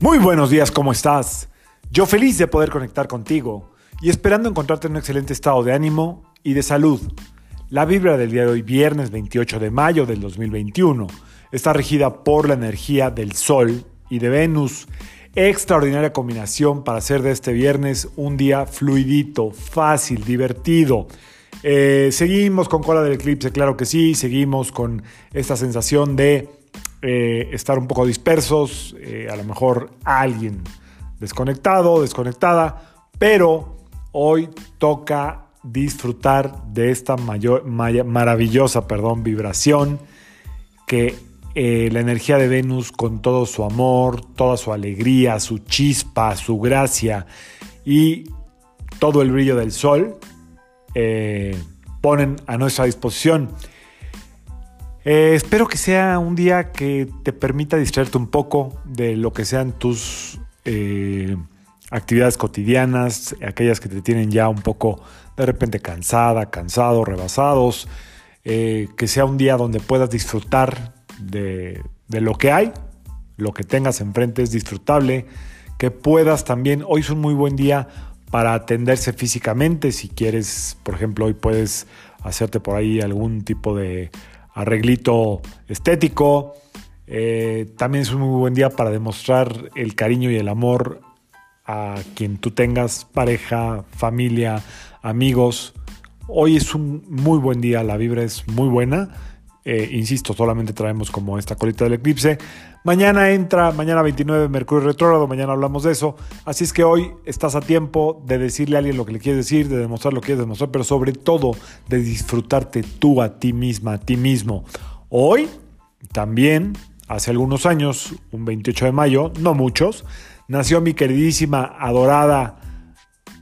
Muy buenos días, ¿cómo estás? Yo feliz de poder conectar contigo y esperando encontrarte en un excelente estado de ánimo y de salud. La vibra del día de hoy, viernes 28 de mayo del 2021, está regida por la energía del Sol y de Venus. Extraordinaria combinación para hacer de este viernes un día fluidito, fácil, divertido. Eh, seguimos con cola del eclipse, claro que sí, seguimos con esta sensación de eh, estar un poco dispersos, eh, a lo mejor alguien desconectado, desconectada, pero hoy toca disfrutar de esta maravillosa perdón, vibración que eh, la energía de Venus con todo su amor, toda su alegría, su chispa, su gracia y todo el brillo del sol ponen a nuestra disposición. Eh, espero que sea un día que te permita distraerte un poco de lo que sean tus eh, actividades cotidianas, aquellas que te tienen ya un poco de repente cansada, cansado, rebasados. Eh, que sea un día donde puedas disfrutar de, de lo que hay, lo que tengas enfrente es disfrutable, que puedas también, hoy es un muy buen día para atenderse físicamente, si quieres, por ejemplo, hoy puedes hacerte por ahí algún tipo de arreglito estético. Eh, también es un muy buen día para demostrar el cariño y el amor a quien tú tengas, pareja, familia, amigos. Hoy es un muy buen día, la vibra es muy buena. Eh, insisto, solamente traemos como esta colita del eclipse. Mañana entra, mañana 29 Mercurio retrógrado, mañana hablamos de eso. Así es que hoy estás a tiempo de decirle a alguien lo que le quieres decir, de demostrar lo que quieres demostrar, pero sobre todo de disfrutarte tú a ti misma, a ti mismo. Hoy, también, hace algunos años, un 28 de mayo, no muchos, nació mi queridísima, adorada,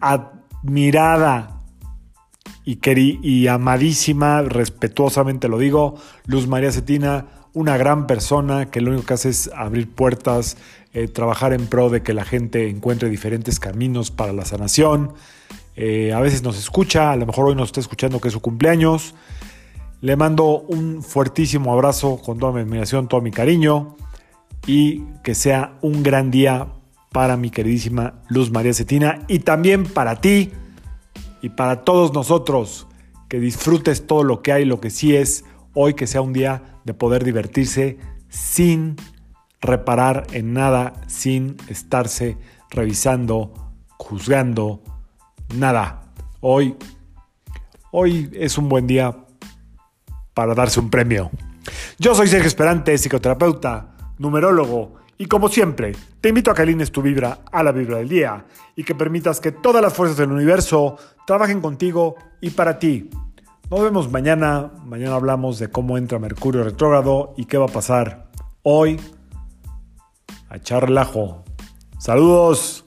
admirada y, y amadísima, respetuosamente lo digo, Luz María Cetina, una gran persona que lo único que hace es abrir puertas, eh, trabajar en pro de que la gente encuentre diferentes caminos para la sanación. Eh, a veces nos escucha, a lo mejor hoy nos está escuchando que es su cumpleaños. Le mando un fuertísimo abrazo con toda mi admiración, todo mi cariño y que sea un gran día para mi queridísima Luz María Cetina y también para ti y para todos nosotros que disfrutes todo lo que hay, lo que sí es hoy que sea un día de poder divertirse sin reparar en nada, sin estarse revisando, juzgando, nada. Hoy hoy es un buen día para darse un premio. Yo soy Sergio Esperante, psicoterapeuta, numerólogo y como siempre, te invito a que alines tu vibra a la vibra del día y que permitas que todas las fuerzas del universo trabajen contigo y para ti. Nos vemos mañana. Mañana hablamos de cómo entra Mercurio retrógrado y qué va a pasar hoy. A echar relajo. Saludos.